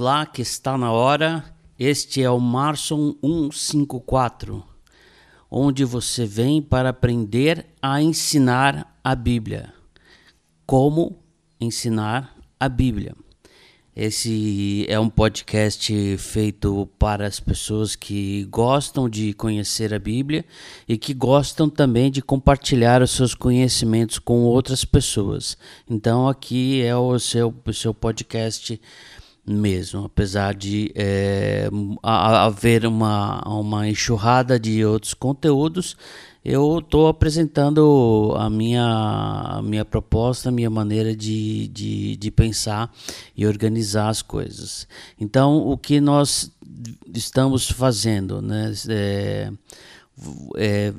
Lá, que está na hora. Este é o Marson 154, onde você vem para aprender a ensinar a Bíblia. Como ensinar a Bíblia. Esse é um podcast feito para as pessoas que gostam de conhecer a Bíblia e que gostam também de compartilhar os seus conhecimentos com outras pessoas. Então, aqui é o seu, o seu podcast mesmo, apesar de é, haver uma, uma enxurrada de outros conteúdos, eu estou apresentando a minha, a minha proposta, a minha maneira de, de, de pensar e organizar as coisas. Então, o que nós estamos fazendo, né? É, é,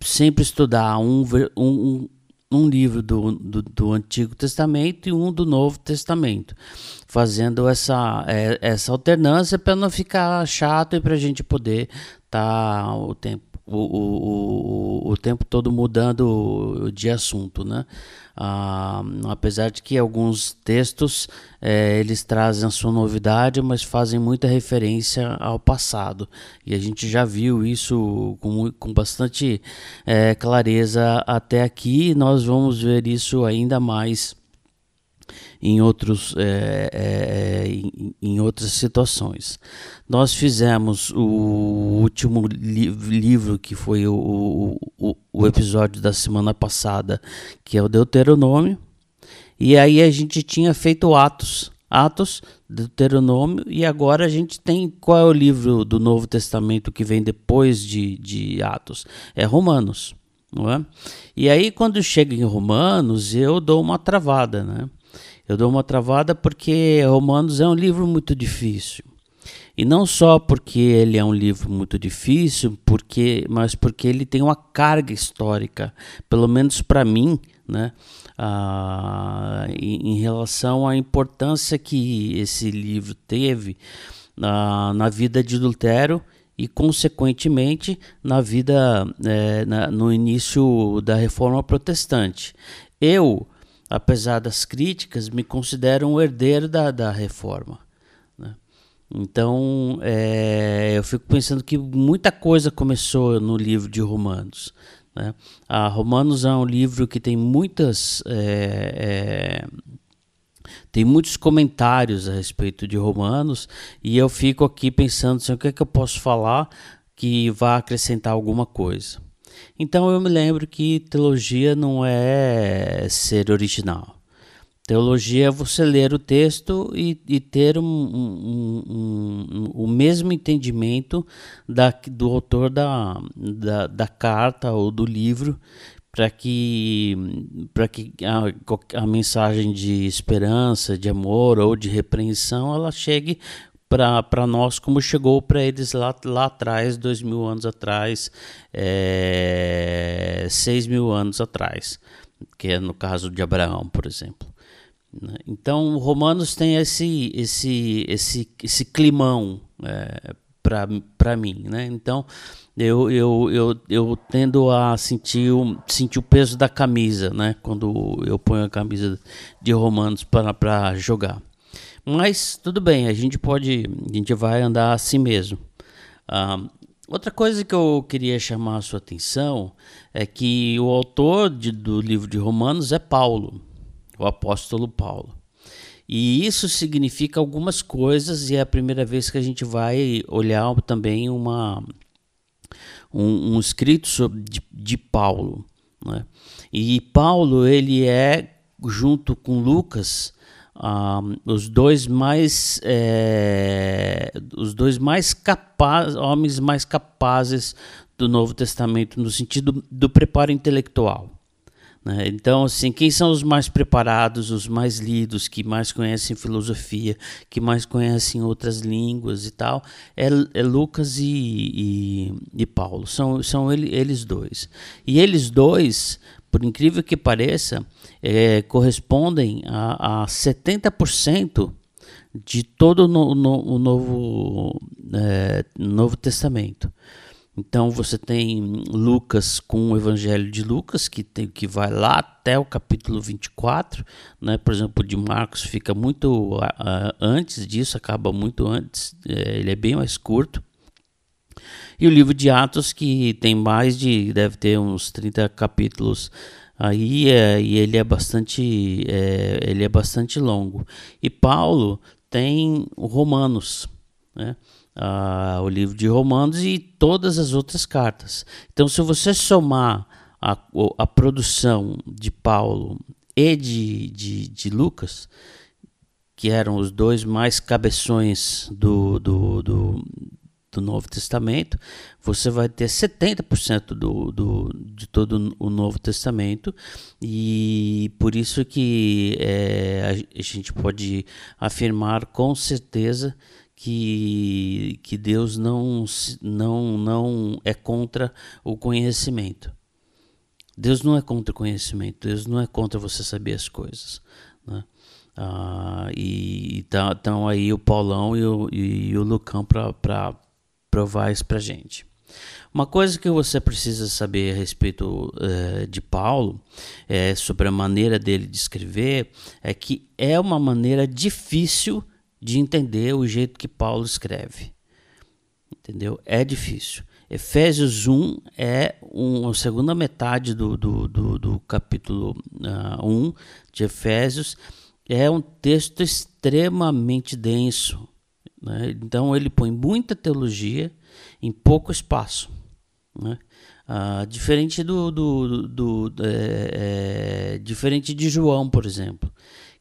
sempre estudar um, um, um livro do, do, do, Antigo Testamento e um do Novo Testamento, fazendo essa, é, essa alternância para não ficar chato e para a gente poder estar tá o tempo o, o, o, o tempo todo mudando de assunto, né? Ah, apesar de que alguns textos é, eles trazem a sua novidade, mas fazem muita referência ao passado e a gente já viu isso com, com bastante é, clareza até aqui. Nós vamos ver isso ainda mais em, outros, é, é, em, em, outras situações. Nós fizemos o último li livro, que foi o, o, o episódio da semana passada, que é o Deuteronômio, e aí a gente tinha feito Atos, Atos, Deuteronômio, e agora a gente tem qual é o livro do Novo Testamento que vem depois de, de Atos? É Romanos. Não é? E aí, quando chega em Romanos, eu dou uma travada, né? Eu dou uma travada porque Romanos é um livro muito difícil. E não só porque ele é um livro muito difícil, porque, mas porque ele tem uma carga histórica, pelo menos para mim, né, ah, em, em, relação à importância que esse livro teve ah, na vida de Lutero e, consequentemente, na vida, é, na, no início da Reforma Protestante. Eu apesar das críticas, me considero um herdeiro da, da reforma. Né? Então, é, eu fico pensando que muita coisa começou no livro de Romanos. Né? A Romanos é um livro que tem muitas. É, é, tem muitos comentários a respeito de Romanos e eu fico aqui pensando assim, o que é que eu posso falar que vá acrescentar alguma coisa. Então eu me lembro que teologia não é ser original. Teologia é você ler o texto e, e ter um, um, um, o mesmo entendimento da, do autor da, da, da carta ou do livro para que, pra que a, a mensagem de esperança, de amor ou de repreensão ela chegue para nós como chegou para eles lá, lá atrás, dois mil anos atrás, é, seis mil anos atrás, que é no caso de Abraão, por exemplo. Né? Então, Romanos tem esse, esse, esse, esse climão é, para mim. Né? Então, eu, eu, eu, eu tendo a sentir o, sentir o peso da camisa né? quando eu ponho a camisa de Romanos para jogar. Mas tudo bem, a gente pode, a gente vai andar assim mesmo. Uh, outra coisa que eu queria chamar a sua atenção é que o autor de, do livro de Romanos é Paulo, o apóstolo Paulo. E isso significa algumas coisas e é a primeira vez que a gente vai olhar também uma um, um escrito sobre, de, de Paulo. Né? E Paulo ele é junto com Lucas um, os dois mais é, os dois mais capazes homens mais capazes do Novo Testamento no sentido do preparo intelectual né? então assim quem são os mais preparados os mais lidos que mais conhecem filosofia que mais conhecem outras línguas e tal é, é Lucas e, e, e, Paulo são são ele, eles dois e eles dois por incrível que pareça, é, correspondem a, a 70% de todo no, no, o novo, é, novo Testamento. Então você tem Lucas com o Evangelho de Lucas, que, tem, que vai lá até o capítulo 24, né? por exemplo, de Marcos fica muito uh, antes disso, acaba muito antes, é, ele é bem mais curto. E o livro de Atos, que tem mais de, deve ter uns 30 capítulos aí, é, e ele é bastante, é, ele é bastante longo. E Paulo tem Romanos, né? Ah, o livro de Romanos e todas as outras cartas. Então, se você somar a, a produção de Paulo e de, de, de Lucas, que eram os dois mais cabeções do, do, do, do Novo Testamento, você vai ter 70% do, do, de todo o Novo Testamento, e por isso que é, a gente pode afirmar com certeza que, que Deus não, não, não é contra o conhecimento. Deus não é contra o conhecimento, Deus não é contra você saber as coisas. Né? Ah, e estão tá, aí o Paulão e o, e o Lucão para provar isso para gente. Uma coisa que você precisa saber a respeito uh, de Paulo, é, sobre a maneira dele de escrever, é que é uma maneira difícil de entender o jeito que Paulo escreve. Entendeu? É difícil. Efésios 1 é um, a segunda metade do, do, do, do capítulo uh, ah, 1 de Efésios. É um texto extremamente denso, né? Então ele põe muita teologia em pouco espaço. Né? Ah, diferente do, do, do, do é, é, diferente de João, por exemplo,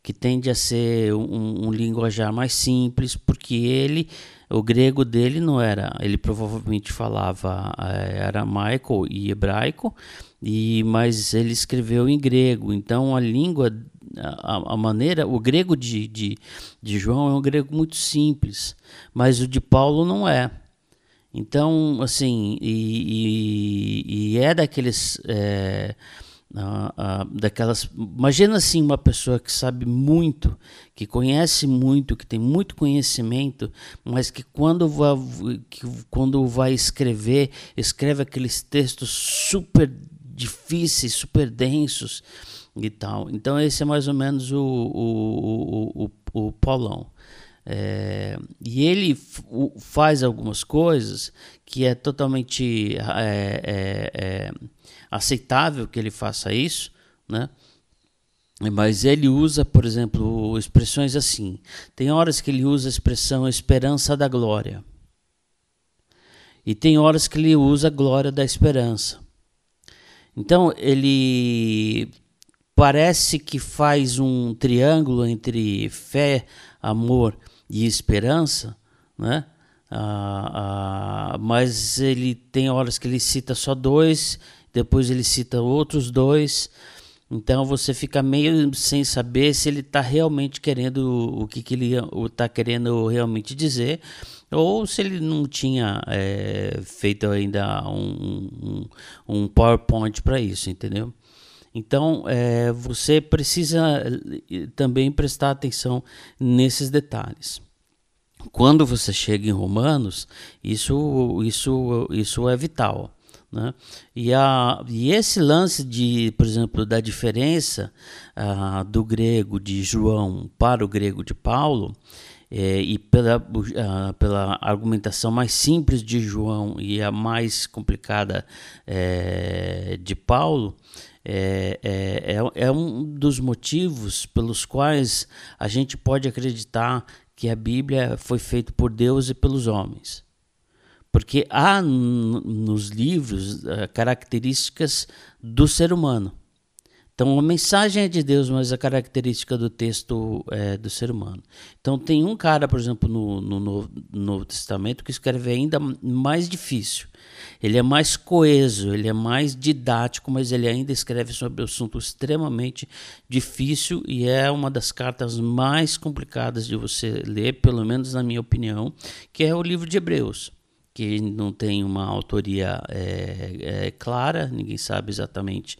que tende a ser um, um, linguajar mais simples, porque ele, o grego dele não era, ele provavelmente falava é, aramaico e hebraico, e mas ele escreveu em grego, então a língua a, a, maneira, o grego de, de, de João é um grego muito simples, mas o de Paulo não é. Então, assim, e, e, e é daqueles. É, daquelas. Imagina assim uma pessoa que sabe muito, que conhece muito, que tem muito conhecimento, mas que quando vai, que quando vai escrever, escreve aqueles textos super difíceis, super densos e tal. Então esse é mais ou menos o, o, o, o, Paulão. É, e ele faz algumas coisas que é totalmente é, é, é, aceitável que ele faça isso, né? Mas ele usa, por exemplo, expressões assim. Tem horas que ele usa a expressão esperança da glória. E tem horas que ele usa a glória da esperança. Então, ele parece que faz um triângulo entre fé, amor e esperança, né? Ah, ah, mas ele tem horas que ele cita só dois, depois ele cita outros dois. Então você fica meio sem saber se ele está realmente querendo o que, que ele está querendo realmente dizer, ou se ele não tinha é, feito ainda um, um, um PowerPoint para isso, entendeu? Então, é, você precisa eh, também prestar atenção nesses detalhes. Quando você chega em Romanos, isso, isso, isso é vital. Né? E, a, e esse lance de, por exemplo, da diferença uh, do grego de João para o grego de Paulo, é, e pela, uh, pela argumentação mais simples de João e a mais complicada é, de Paulo, é, é, é, é um dos motivos pelos quais a gente pode acreditar que a Bíblia foi feita por Deus e pelos homens. Porque há nos livros uh, características do ser humano. Então, a mensagem é de Deus, mas a característica do texto é do ser humano. Então, tem um cara, por exemplo, no, no, no Novo Testamento que escreve ainda mais difícil. Ele é mais coeso, ele é mais didático, mas ele ainda escreve sobre um assunto extremamente difícil e é uma das cartas mais complicadas de você ler, pelo menos na minha opinião, que é o livro de Hebreus que não tem uma autoria é, é, clara, ninguém sabe exatamente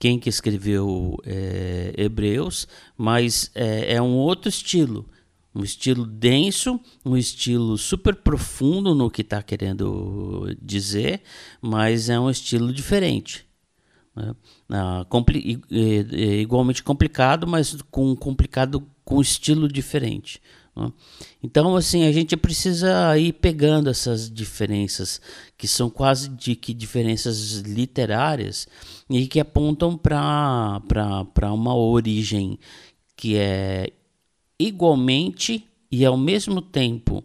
quem que escreveu é, Hebreus, mas é, é, um outro estilo, Um estilo denso, um estilo super profundo no que está querendo dizer, mas é um estilo diferente. Né? Ah, compli igualmente complicado, mas com complicado com estilo diferente. Né? Então, assim, a gente precisa ir pegando essas diferenças, que são quase de que diferenças literárias, e que apontam para uma origem que é igualmente e ao mesmo tempo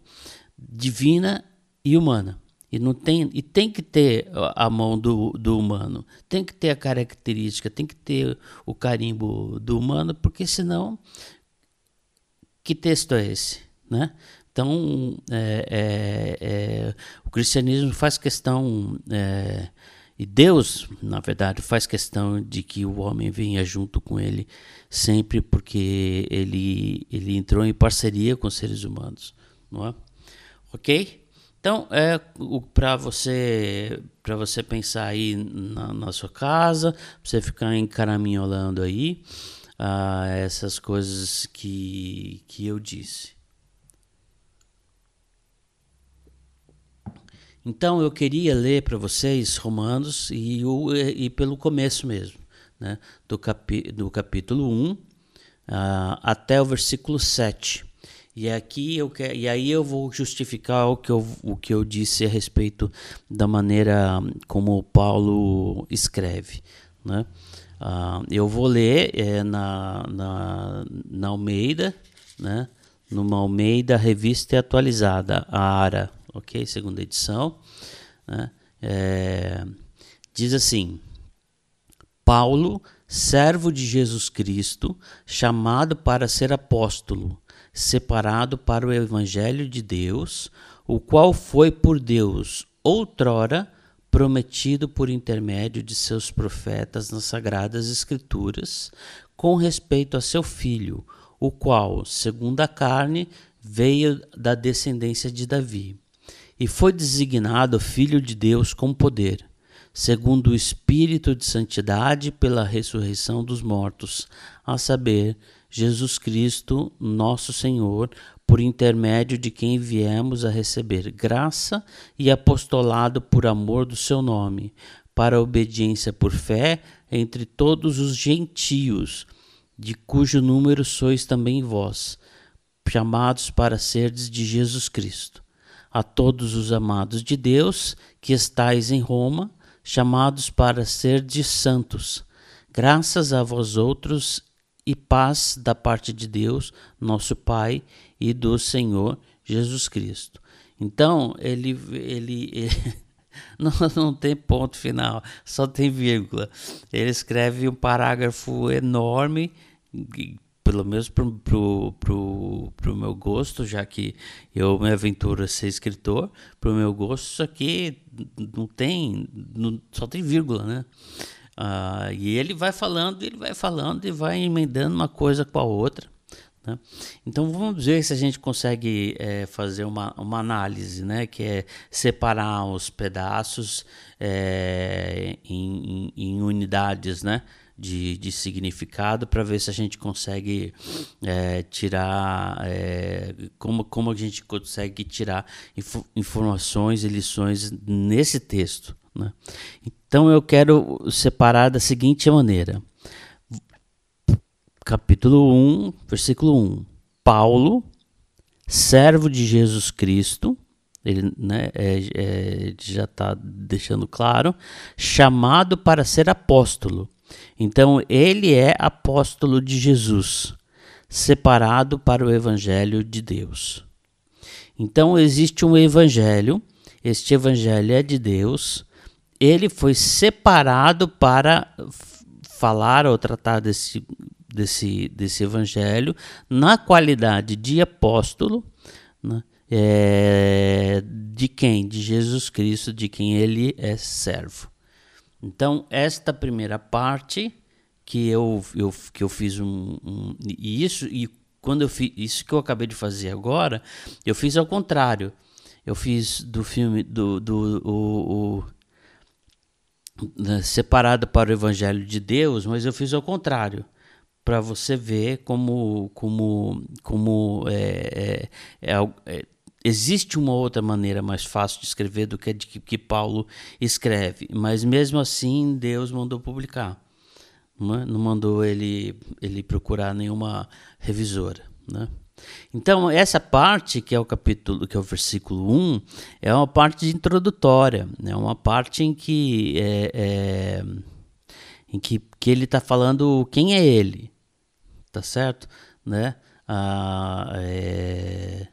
divina e humana. E, não tem, e tem que ter a mão do, do humano, tem que ter a característica, tem que ter o carimbo do humano, porque senão, que texto é esse? Né? Então, é, é, é, o cristianismo faz questão é, e Deus, na verdade, faz questão de que o homem venha junto com ele sempre porque ele, ele entrou em parceria com os seres humanos, não é? Ok? Então, é para você para você pensar aí na, na sua casa, pra você ficar encaraminholando aí ah, essas coisas que, que eu disse. Então eu queria ler para vocês Romanos e, o, e pelo começo mesmo, né? do, capi, do capítulo 1 uh, até o versículo 7. E aqui eu e aí eu vou justificar o que eu, o que eu disse a respeito da maneira como Paulo escreve. Né? Uh, eu vou ler é, na, na, na Almeida, né? numa Almeida Revista Atualizada, a ARA ok? Segunda edição. Né? É, diz assim: Paulo, servo de Jesus Cristo, chamado para ser apóstolo, separado para o Evangelho de Deus, o qual foi por Deus outrora prometido por intermédio de seus profetas nas Sagradas Escrituras, com respeito a seu filho, o qual, segundo a carne, veio da descendência de Davi e foi designado Filho de Deus com poder, segundo o Espírito de Santidade pela ressurreição dos mortos, a saber, Jesus Cristo, nosso Senhor, por intermédio de quem viemos a receber graça e apostolado por amor do seu nome, para a obediência por fé entre todos os gentios, de cujo número sois também vós, chamados para serdes de Jesus Cristo a todos os amados de Deus que estais em Roma, chamados para ser de santos. Graças a vós outros e paz da parte de Deus, nosso Pai, e do Senhor Jesus Cristo. Então, ele, ele, ele não, não tem ponto final, só tem vírgula. Ele escreve um parágrafo enorme pelo menos pro, pro meu gosto, já que eu me aventuro a ser escritor, pro meu gosto isso aqui não tem, não, só tem vírgula, né? Ah, e ele vai falando, ele vai falando e vai emendando uma coisa com a outra. Né? Então vamos ver se a gente consegue é, fazer uma, uma análise, né? que é separar os pedaços é, em, em, em unidades, né? de, de significado para ver se a gente consegue é, tirar como, como a gente consegue tirar inf informações e lições nesse texto. Né? Então eu quero separar da seguinte maneira: capítulo 1, versículo 1. Paulo, servo de Jesus Cristo, ele né, é, é, já está deixando claro, chamado para ser apóstolo então, ele é apóstolo de Jesus, separado para o evangelho de Deus. Então, existe um evangelho, este evangelho é de Deus, ele foi separado para falar ou tratar desse, desse, desse evangelho na qualidade de apóstolo, né? é, de quem? De Jesus Cristo, de quem ele é servo. Então, esta primeira parte que eu, eu, que eu fiz um, um, E isso, e quando eu fiz isso que eu acabei de fazer agora, eu fiz ao contrário. Eu fiz do filme do, do o, o né, separado para o Evangelho de Deus, mas eu fiz ao contrário. para você ver como, como, como é, é, é, é, existe uma outra maneira mais fácil de escrever do que a de que, que Paulo escreve, mas mesmo assim Deus mandou publicar, não, é? não mandou ele, ele procurar nenhuma revisora. Né? Então, essa parte, que é o capítulo, que é o versículo 1, é uma parte introdutória, é né? uma parte em que, é, é, em que, que ele está falando quem é ele, tá certo? Né? Ah, é,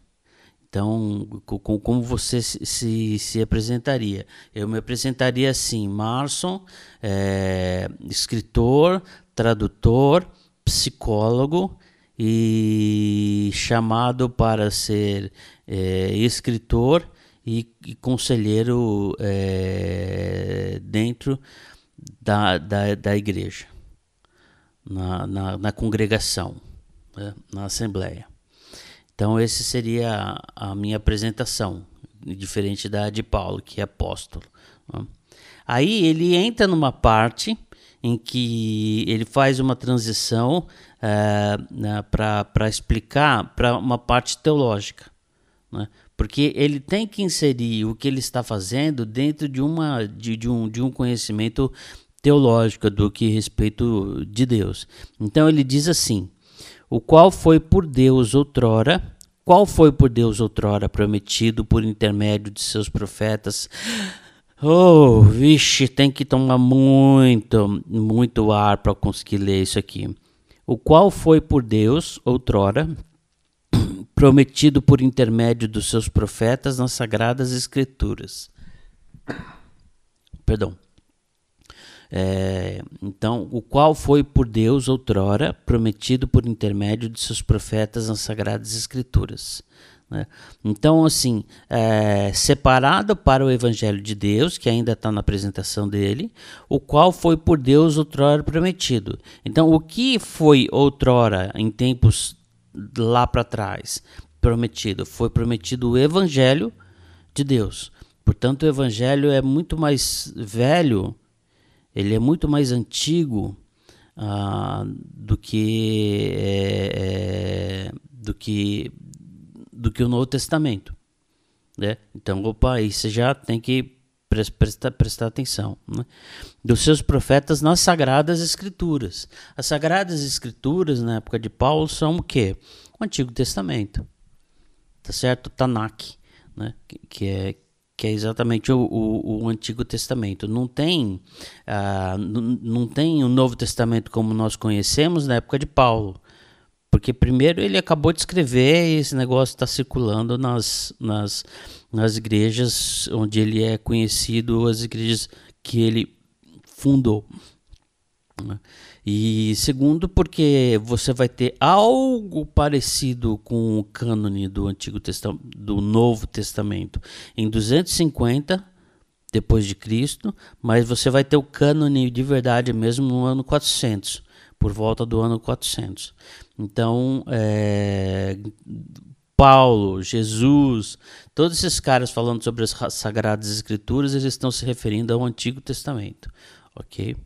então, como você se, se, apresentaria? Eu me apresentaria assim: Marson, é, escritor, tradutor, psicólogo e chamado para ser é, escritor e, e conselheiro é, dentro da, da, da igreja, na, na, na congregação, né, na assembleia. Então, esse seria a minha apresentação, diferente da de Paulo, que é apóstolo. Né. Aí ele entra numa parte em que ele faz uma transição é, né, para explicar para uma parte teológica. Né? Porque ele tem que inserir o que ele está fazendo dentro de, uma, de, de, um, de um conhecimento teológico do que respeito de Deus. Então ele diz assim: o qual foi por Deus outrora, qual foi por Deus outrora prometido por intermédio de seus profetas Oh, vixe, tem que tomar muito, muito ar para conseguir ler isso aqui. O qual foi por Deus, outrora, prometido por intermédio dos seus profetas nas sagradas escrituras. Perdão. É, então, o qual foi por Deus outrora prometido por intermédio de seus profetas nas sagradas escrituras. Né? Então, assim, é, separado para o Evangelho de Deus, que ainda está na apresentação dele, o qual foi por Deus outrora prometido. Então, o que foi outrora, em tempos lá para trás, prometido? Foi prometido o Evangelho de Deus. Portanto, o Evangelho é muito mais velho, ele é muito mais antigo ah, do que é, é, do que do que o Novo Testamento. Né? Então, opa, aí você já tem que prestar, prestar atenção. Né? Dos seus profetas nas Sagradas Escrituras. As Sagradas Escrituras, na época de Paulo, são o quê? O Antigo Testamento. Tá certo? O Tanakh, né? que, que é que é exatamente o, o, o, Antigo Testamento. Não tem, uh, não tem o Novo Testamento como nós conhecemos na época de Paulo. Porque primeiro ele acabou de escrever e esse negócio está circulando nas, nas, nas igrejas onde ele é conhecido, as igrejas que ele fundou. E segundo, porque você vai ter algo parecido com o cânone do Antigo Testamento, do Novo Testamento, em 250 depois de Cristo, mas você vai ter o cânone de verdade mesmo no ano 400 por volta do ano 400. Então, é, Paulo, Jesus, todos esses caras falando sobre as Sagradas Escrituras, eles estão se referindo ao Antigo Testamento, ok?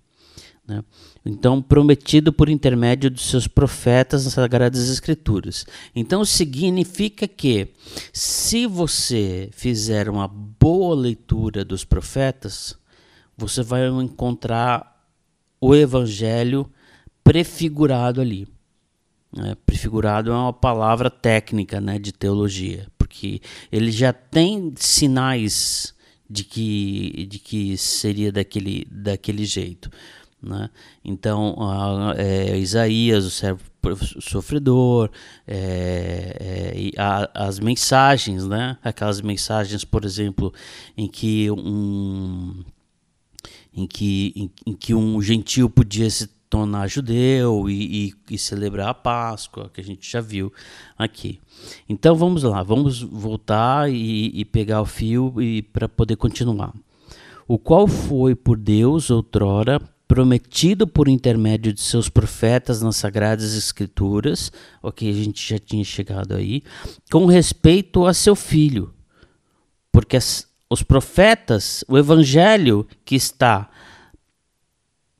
Né? Então, prometido por intermédio dos seus profetas nas Sagradas Escrituras. Então, significa que, se você fizer uma boa leitura dos profetas, você vai encontrar o Evangelho prefigurado ali. É, prefigurado é uma palavra técnica né, de teologia, porque ele já tem sinais de que, de que seria daquele, daquele jeito. Né? Então, a, é, Isaías, o servo sofredor, é, é, a, as mensagens, né? aquelas mensagens, por exemplo, em que um, em que, em, em que um gentil podia se tornar judeu e, e, e, celebrar a Páscoa, que a gente já viu aqui. Então vamos lá, vamos voltar e, e pegar o fio e para poder continuar. O qual foi por Deus outrora prometido por intermédio de seus profetas nas sagradas escrituras, ok, a gente já tinha chegado aí, com respeito a seu filho, porque as, os profetas, o evangelho que está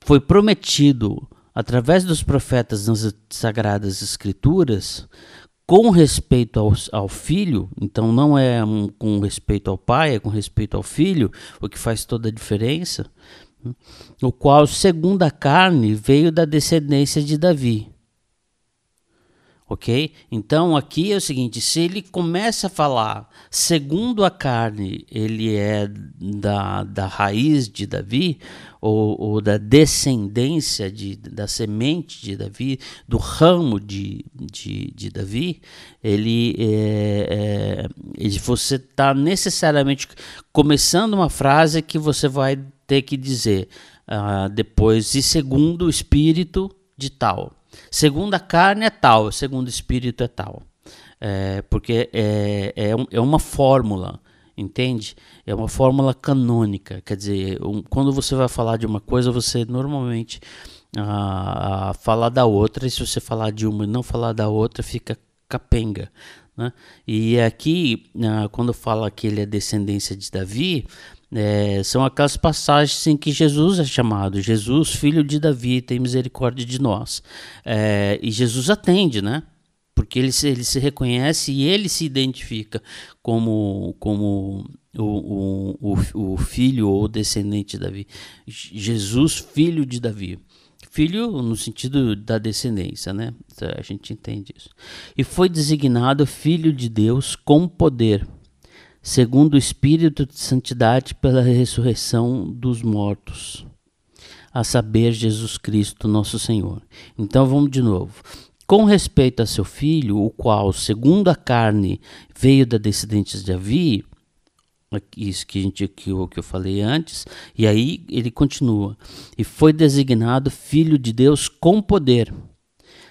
foi prometido através dos profetas nas sagradas escrituras, com respeito ao, ao, filho, então não é um, com respeito ao pai, é com respeito ao filho, o que faz toda a diferença, o qual, segundo a carne, veio da descendência de Davi ok? Então aqui é o seguinte: se ele começa a falar segundo a carne, ele é da, da raiz de Davi, ou, ou da descendência de, da semente de Davi, do ramo de, de, de Davi, ele, é, é, você está necessariamente começando uma frase que você vai ter que dizer uh, depois, e segundo o espírito de tal. Segundo a carne é tal, segundo o espírito é tal. É, porque é, é, é uma fórmula, entende? É uma fórmula canônica. Quer dizer, um, quando você vai falar de uma coisa, você normalmente ah, ah, fala da outra, e se você falar de uma e não falar da outra, fica capenga. Né? E aqui, ah, quando fala que ele é descendência de Davi, é, são aquelas passagens em que Jesus é chamado, Jesus, filho de Davi, tem misericórdia de nós. É, e Jesus atende, né? Porque ele se, ele se reconhece e ele se identifica como, como o, o, o, o filho ou descendente de Davi. Jesus, filho de Davi. Filho no sentido da descendência, né? A gente entende isso. E foi designado filho de Deus com poder segundo o Espírito de Santidade pela ressurreição dos mortos, a saber, Jesus Cristo, nosso Senhor. Então vamos de novo. Com respeito a seu filho, o qual, segundo a carne, veio da descendentes de Davi, isso que, a gente, que, eu, que eu falei antes, e aí ele continua, e foi designado filho de Deus com poder,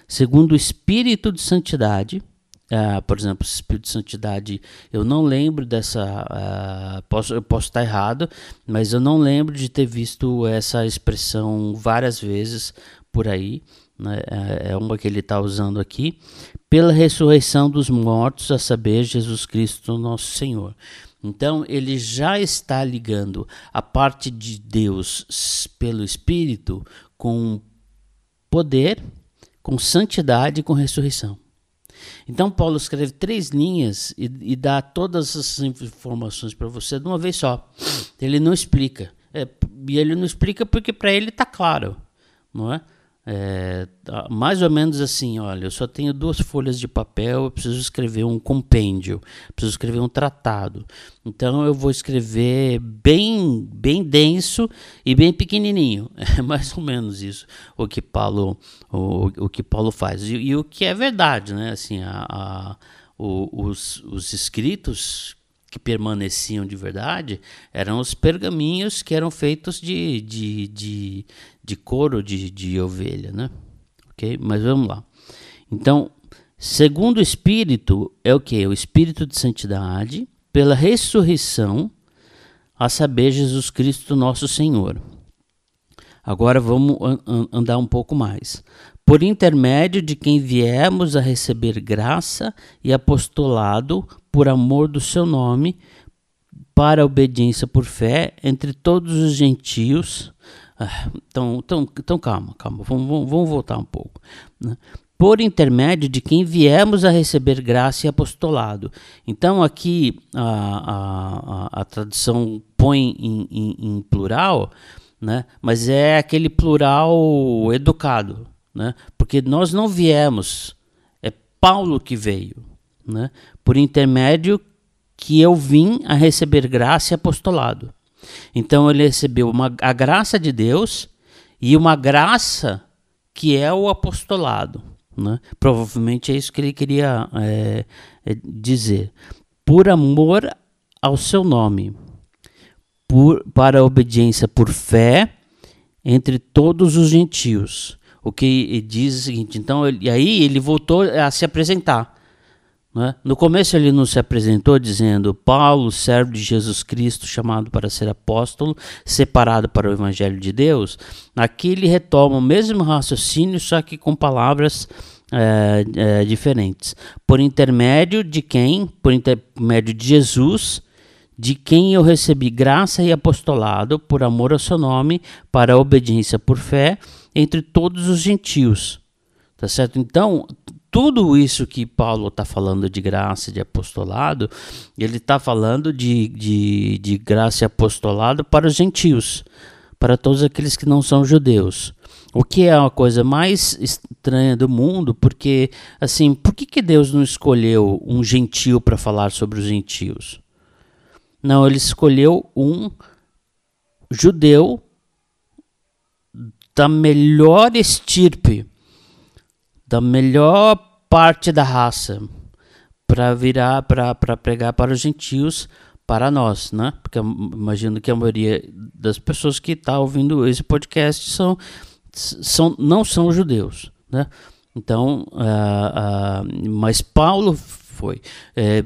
segundo o Espírito de Santidade, Uh, por exemplo, Espírito de Santidade, eu não lembro dessa. Uh, posso, eu posso estar errado, mas eu não lembro de ter visto essa expressão várias vezes por aí. Né? É, é uma que ele está usando aqui. Pela ressurreição dos mortos, a saber, Jesus Cristo, nosso Senhor. Então, ele já está ligando a parte de Deus pelo Espírito com poder, com santidade e com ressurreição. Então, Paulo escreve três linhas e, e dá todas essas informações para você de uma vez só. Ele não explica. É, e ele não explica porque para ele está claro, não é? É, tá, mais ou menos assim, olha, eu só tenho duas folhas de papel, eu preciso escrever um compêndio, preciso escrever um tratado. Então eu vou escrever bem, bem denso e bem pequenininho. É mais ou menos isso o que Paulo, o, o que Paulo faz e, e o que é verdade, né? Assim, a, a o, os, os escritos que permaneciam de verdade eram os pergaminhos que eram feitos de, de, de, de couro de, de ovelha, né? Ok? Mas vamos lá. Então, segundo o Espírito, é o que? O Espírito de santidade, pela ressurreição, a saber, Jesus Cristo, nosso Senhor. Agora vamos andar um pouco mais. Por intermédio de quem viemos a receber graça e apostolado por amor do seu nome, para a obediência por fé entre todos os gentios. Ah, então, então, então calma, calma, vamos, vamos, vamos voltar um pouco. Né? Por intermédio de quem viemos a receber graça e apostolado. Então, aqui a, a, a tradução põe em, em, em plural, né? mas é aquele plural educado, né? porque nós não viemos, é Paulo que veio né? por intermédio que eu vim a receber graça e apostolado. Então ele recebeu uma, a graça de Deus e uma graça que é o apostolado. Né? Provavelmente é isso que ele queria é, é dizer. Por amor ao seu nome, por, para a obediência por fé entre todos os gentios. O que diz o seguinte, então, ele, aí ele voltou a se apresentar. Né? No começo ele nos se apresentou dizendo: Paulo, servo de Jesus Cristo, chamado para ser apóstolo, separado para o Evangelho de Deus. Aqui ele retoma o mesmo raciocínio, só que com palavras é, é, diferentes. Por intermédio de quem? Por intermédio de Jesus, de quem eu recebi graça e apostolado por amor ao seu nome, para a obediência por fé entre todos os gentios. Tá certo? Então, tudo isso que Paulo está falando de graça de apostolado, ele está falando de, de, de graça e apostolado para os gentios, para todos aqueles que não são judeus. O que é a coisa mais estranha do mundo, porque, assim, por que, que Deus não escolheu um gentio para falar sobre os gentios? Não, ele escolheu um judeu da melhor estirpe, da melhor parte da raça, para virar, para pregar para os gentios, para nós, né? Porque imagino que a maioria das pessoas que está ouvindo esse podcast são, são, não são judeus, né? Então, uh, uh, mas Paulo foi. É,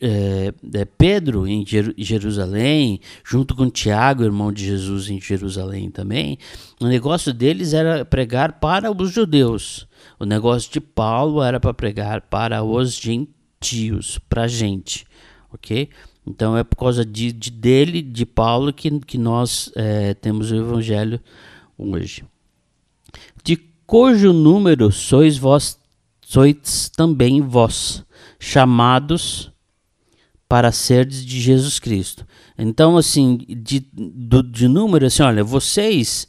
é, é, Pedro em Jerusalém, junto com Tiago, irmão de Jesus em Jerusalém também, o negócio deles era pregar para os judeus. O negócio de Paulo era para pregar para os gentios, para a gente, ok? Então é por causa de, de dele, de Paulo, que, que nós é, temos o evangelho hoje. De cujo número sois vós, sois também vós, chamados para seres de Jesus Cristo. Então, assim, de, de número, assim, olha, vocês,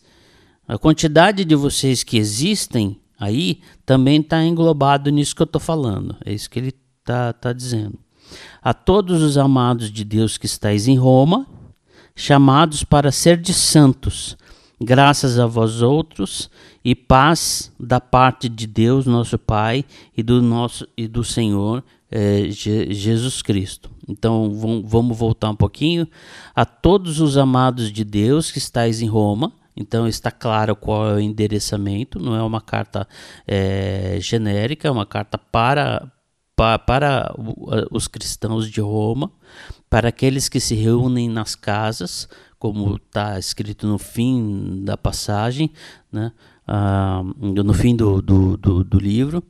a quantidade de vocês que existem aí também está englobado nisso que eu estou falando. É isso que ele está tá dizendo. A todos os amados de Deus que estáis em Roma, chamados para ser de santos, graças a vós outros e paz da parte de Deus, nosso Pai, e do nosso e do Senhor é, Jesus Cristo. Então vamos voltar um pouquinho. A todos os amados de Deus que estáis em Roma, então está claro qual é o endereçamento, não é uma carta é, genérica, é uma carta para, para, para os cristãos de Roma, para aqueles que se reúnem nas casas, como está escrito no fim da passagem, né? Ah, no fim do, do, do, do livro.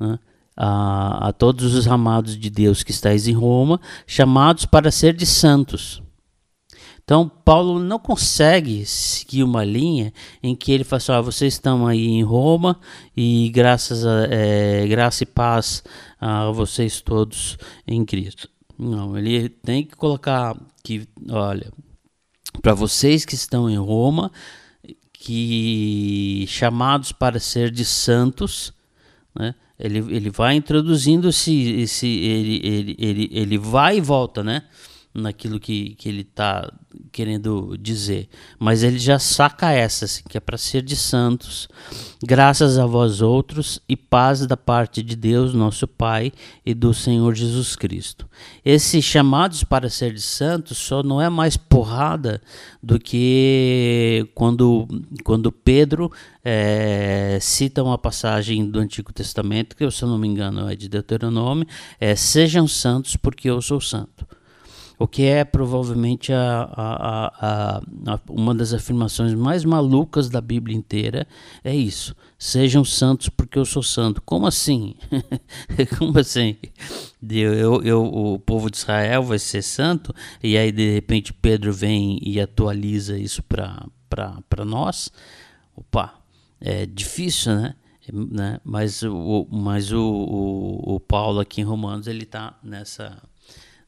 Né? A, a todos os amados de Deus que estáis em Roma, chamados para ser de santos. Então, Paulo não consegue seguir uma linha em que ele fala assim, ah, vocês estão aí em Roma e graças a, é, graça e paz a vocês todos em Cristo. Não, ele tem que colocar que, olha, para vocês que estão em Roma, que chamados para ser de santos, né? Ele, ele vai introduzindo esse, esse ele, ele, ele, ele vai e volta, né? Naquilo que, que ele está querendo dizer. Mas ele já saca essa, assim, que é para ser de santos, graças a vós outros, e paz da parte de Deus, nosso Pai, e do Senhor Jesus Cristo. Esses chamados para ser de santos só não é mais porrada do que quando, quando Pedro é, cita uma passagem do Antigo Testamento, que se eu não me engano é de Deuteronômio, é sejam santos porque eu sou santo o que é provavelmente a, a, a, uma das afirmações mais malucas da Bíblia inteira, é isso. Sejam santos porque eu sou santo. Como assim? Como assim? Eu, eu, o povo de Israel vai ser santo e aí de repente Pedro vem e atualiza isso para nós? Opa, é difícil, né? né? Mas, o, mas o, o, o Paulo aqui em Romanos ele está nessa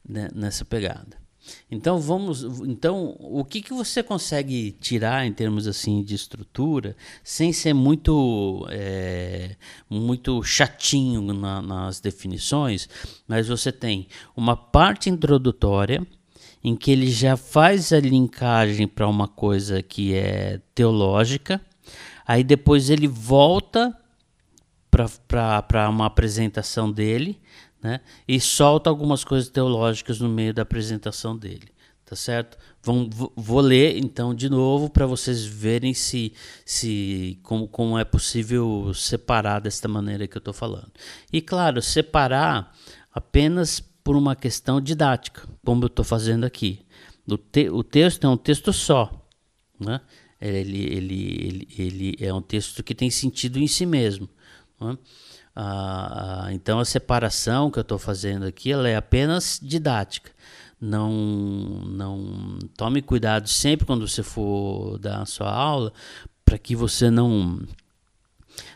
né, nessa pegada. Então vamos, então o que, que você consegue tirar em termos assim de estrutura sem ser muito é, muito chatinho na, nas definições, mas você tem uma parte introdutória em que ele já faz a linkagem para uma coisa que é teológica, aí depois ele volta para uma apresentação dele né? E solta algumas coisas teológicas no meio da apresentação dele, tá certo? Vão, vou ler então de novo para vocês verem se, se como, como é possível separar desta maneira que eu estou falando. E claro, separar apenas por uma questão didática, como eu estou fazendo aqui. O, te, o texto é um texto só, né? Ele, ele, ele, ele é um texto que tem sentido em si mesmo. Né? Ah, então a separação que eu estou fazendo aqui ela é apenas didática. Não, não tome cuidado sempre quando você for dar a sua aula para que você não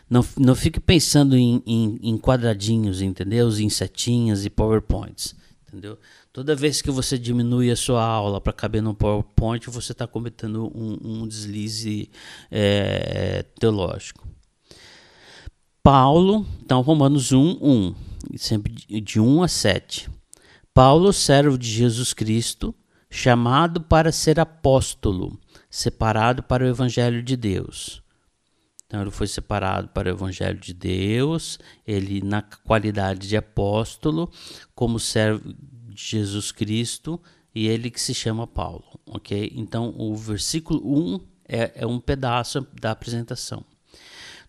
não, não fique pensando em, em, em quadradinhos, entendeu? Em setinhas e PowerPoints, entendeu? Toda vez que você diminui a sua aula para caber no PowerPoint, você está cometendo um, um deslize é, teológico. Paulo, então Romanos 1, 1, sempre de 1 a 7. Paulo, servo de Jesus Cristo, chamado para ser apóstolo, separado para o evangelho de Deus então ele foi separado para o Evangelho de Deus, ele na qualidade de apóstolo, como servo de Jesus Cristo, e ele que se chama Paulo, ok? Então o versículo 1 é, é um pedaço da apresentação.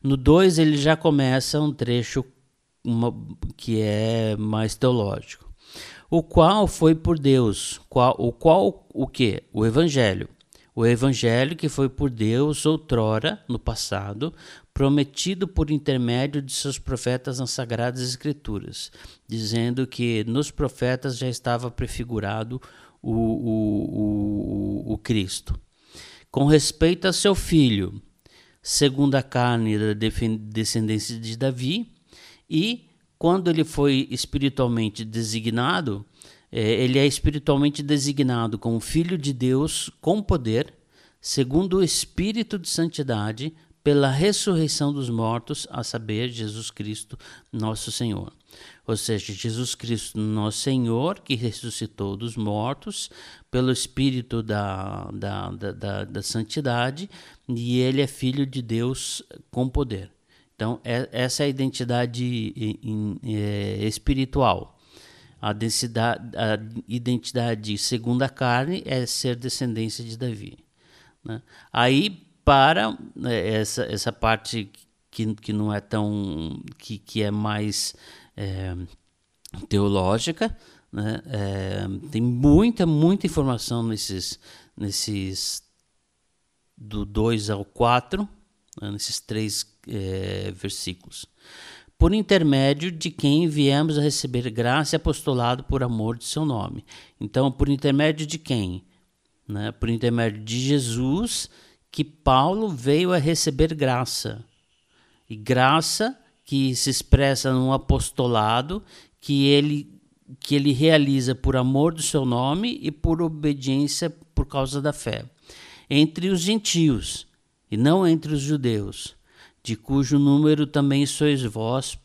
No 2 ele já começa um trecho uma, que é mais teológico. O qual foi por Deus, qual, o qual o que? O Evangelho o evangelho que foi por Deus outrora, no passado, prometido por intermédio de seus profetas nas sagradas escrituras, dizendo que nos profetas já estava prefigurado o, o, o, o Cristo. Com respeito a seu filho, segundo a carne da descendência de Davi, e quando ele foi espiritualmente designado, é, ele é espiritualmente designado como Filho de Deus com poder, segundo o Espírito de Santidade, pela ressurreição dos mortos, a saber, Jesus Cristo, nosso Senhor. Ou seja, Jesus Cristo, nosso Senhor, que ressuscitou dos mortos pelo Espírito da, da, da, da, da santidade, e ele é Filho de Deus com poder. Então, é, essa é a identidade é, espiritual. A, densidade, a identidade segundo a carne é ser descendência de Davi. Né? Aí, para né, essa, essa parte que, que não é tão. que, que é mais é, teológica, né? É, tem muita, muita informação nesses, nesses do 2 ao 4, né? nesses três é, versículos por intermédio de quem viemos a receber graça e apostolado por amor de seu nome. Então, por intermédio de quem? Né? Por intermédio de Jesus, que Paulo veio a receber graça. E graça que se expressa num apostolado que ele que ele realiza por amor do seu nome e por obediência por causa da fé. Entre os gentios e não entre os judeus de cujo número também sois vós,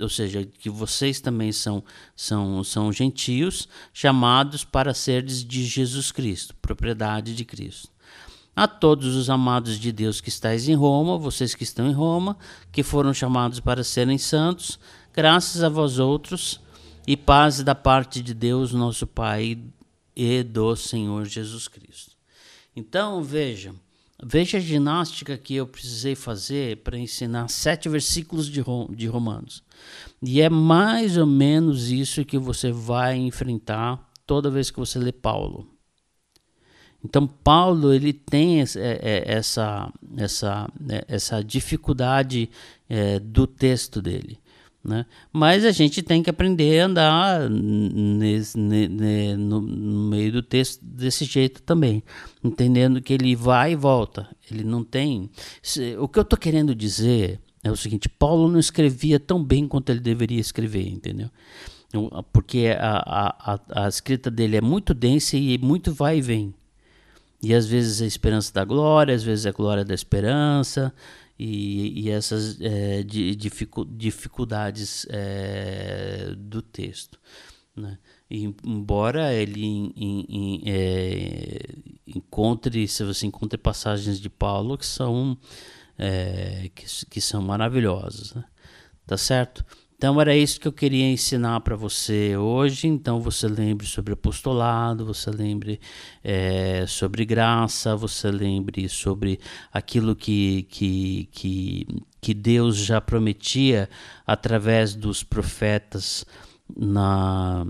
ou seja, que vocês também são, são, são gentios, chamados para seres de Jesus Cristo, propriedade de Cristo. A todos os amados de Deus que estáis em Roma, vocês que estão em Roma, que foram chamados para serem santos, graças a vós outros, e paz da parte de Deus, nosso Pai, e do Senhor Jesus Cristo. Então, vejam, Veja a ginástica que eu precisei fazer para ensinar sete versículos de Romanos. E é mais ou menos isso que você vai enfrentar toda vez que você lê Paulo. Então Paulo ele tem é, é, essa essa é, essa dificuldade do texto dele. Né? Mas a gente tem que aprender a andar nesse, no, no, meio do texto desse jeito também, entendendo que ele vai e volta. Ele não tem. O que eu estou querendo dizer é o seguinte: Paulo não escrevia tão bem quanto ele deveria escrever, entendeu? Porque a, a, a escrita dele é muito densa e muito vai e vem. E às vezes é a esperança da glória, às vezes é a glória da esperança e, e essas é, dificu, dificuldades é, do texto. Né? Embora ele in, in, é, encontre, se você encontre passagens de Paulo que são, é, que, que são maravilhosas, né? tá certo? Então era isso que eu queria ensinar para você hoje. Então você lembre sobre apostolado, você lembre é, sobre graça, você lembre sobre aquilo que, que, que, que Deus já prometia através dos profetas na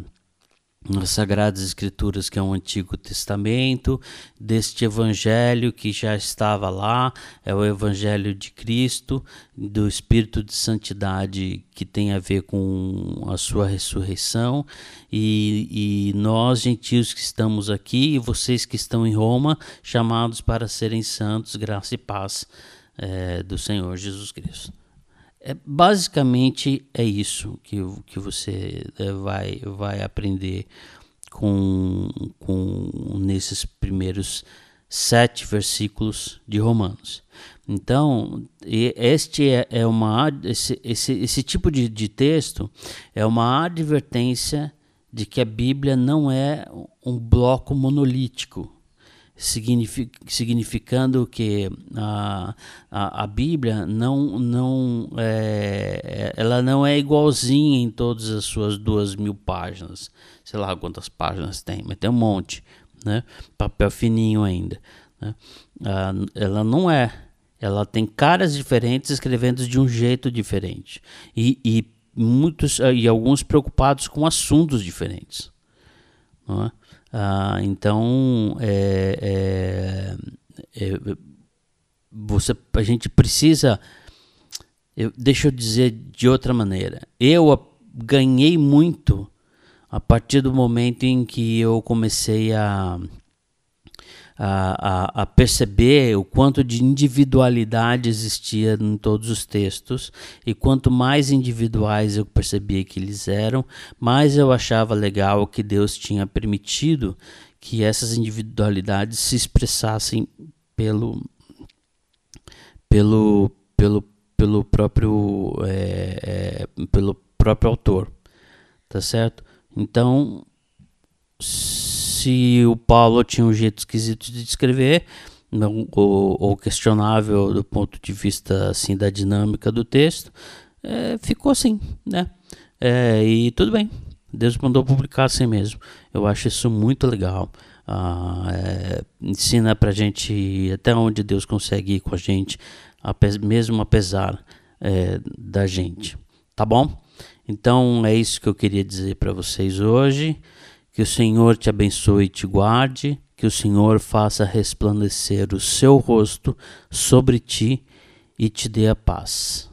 nas Sagradas Escrituras, que é o Antigo Testamento, deste Evangelho que já estava lá, é o Evangelho de Cristo, do Espírito de Santidade que tem a ver com a sua ressurreição, e, e nós, gentios que estamos aqui, e vocês que estão em Roma, chamados para serem santos, graça e paz é, do Senhor Jesus Cristo. É, basicamente é isso que, que você é, vai, vai aprender com, com nesses primeiros sete versículos de Romanos. Então, este é, é uma esse, esse, esse tipo de, de texto é uma advertência de que a Bíblia não é um bloco monolítico, significando que a, a, a, Bíblia não, não é, ela não é igualzinha em todas as suas duas mil páginas. Sei lá quantas páginas tem, mas tem um monte, né? Papel fininho ainda. Né? Ah, ela não é. Ela tem caras diferentes escrevendo de um jeito diferente. E, e muitos e alguns preocupados com assuntos diferentes. Não é? Ah, então, é, é, é, você, a gente precisa. Eu, deixa eu dizer de outra maneira. Eu ganhei muito a partir do momento em que eu comecei a a, a, a, perceber o quanto de individualidade existia em todos os textos, e quanto mais individuais eu percebia que eles eram, mais eu achava legal que Deus tinha permitido que essas individualidades se expressassem pelo, pelo, pelo, pelo próprio é, é, pelo próprio autor, tá certo? Então se o Paulo tinha um jeito esquisito de escrever, não, ou, ou, questionável do ponto de vista assim da dinâmica do texto, é, ficou assim, né? É, e tudo bem. Deus mandou publicar assim mesmo. Eu acho isso muito legal. Ah, é, ensina pra gente até onde Deus consegue ir com a gente, mesmo apesar é, da gente. Tá bom? Então é isso que eu queria dizer para vocês hoje. Que o Senhor te abençoe e te guarde, que o Senhor faça resplandecer o seu rosto sobre ti e te dê a paz.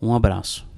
Um abraço.